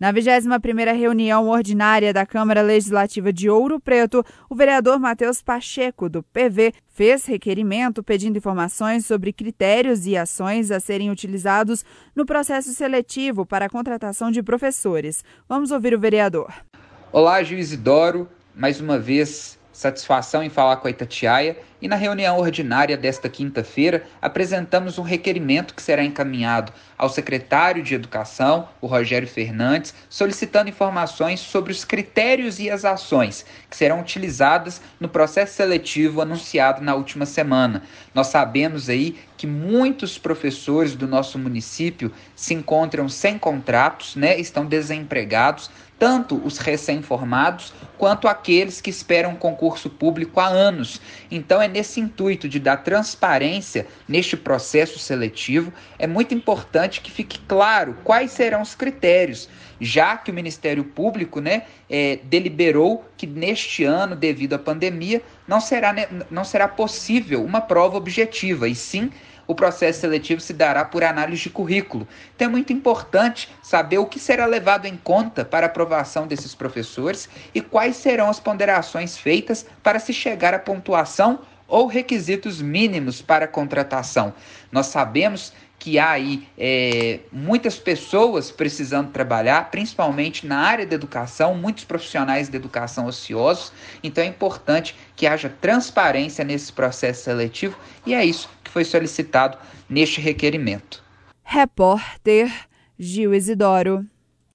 Na 21ª reunião ordinária da Câmara Legislativa de Ouro Preto, o vereador Matheus Pacheco, do PV, fez requerimento pedindo informações sobre critérios e ações a serem utilizados no processo seletivo para a contratação de professores. Vamos ouvir o vereador. Olá, juiz Idoro. Mais uma vez, satisfação em falar com a Itatiaia e na reunião ordinária desta quinta-feira apresentamos um requerimento que será encaminhado ao secretário de Educação, o Rogério Fernandes, solicitando informações sobre os critérios e as ações que serão utilizadas no processo seletivo anunciado na última semana. Nós sabemos aí que muitos professores do nosso município se encontram sem contratos, né, estão desempregados, tanto os recém-formados quanto aqueles que esperam concurso público há anos. Então, é nesse intuito de dar transparência neste processo seletivo, é muito importante que fique claro quais serão os critérios, já que o Ministério Público né, é, deliberou que neste ano, devido à pandemia, não será, não será possível uma prova objetiva, e sim o processo seletivo se dará por análise de currículo. Então é muito importante saber o que será levado em conta para a aprovação desses professores e quais serão as ponderações feitas para se chegar à pontuação ou requisitos mínimos para a contratação. Nós sabemos que há aí é, muitas pessoas precisando trabalhar, principalmente na área da educação, muitos profissionais de educação ociosos. Então é importante que haja transparência nesse processo seletivo e é isso que foi solicitado neste requerimento. Repórter Gil Isidoro.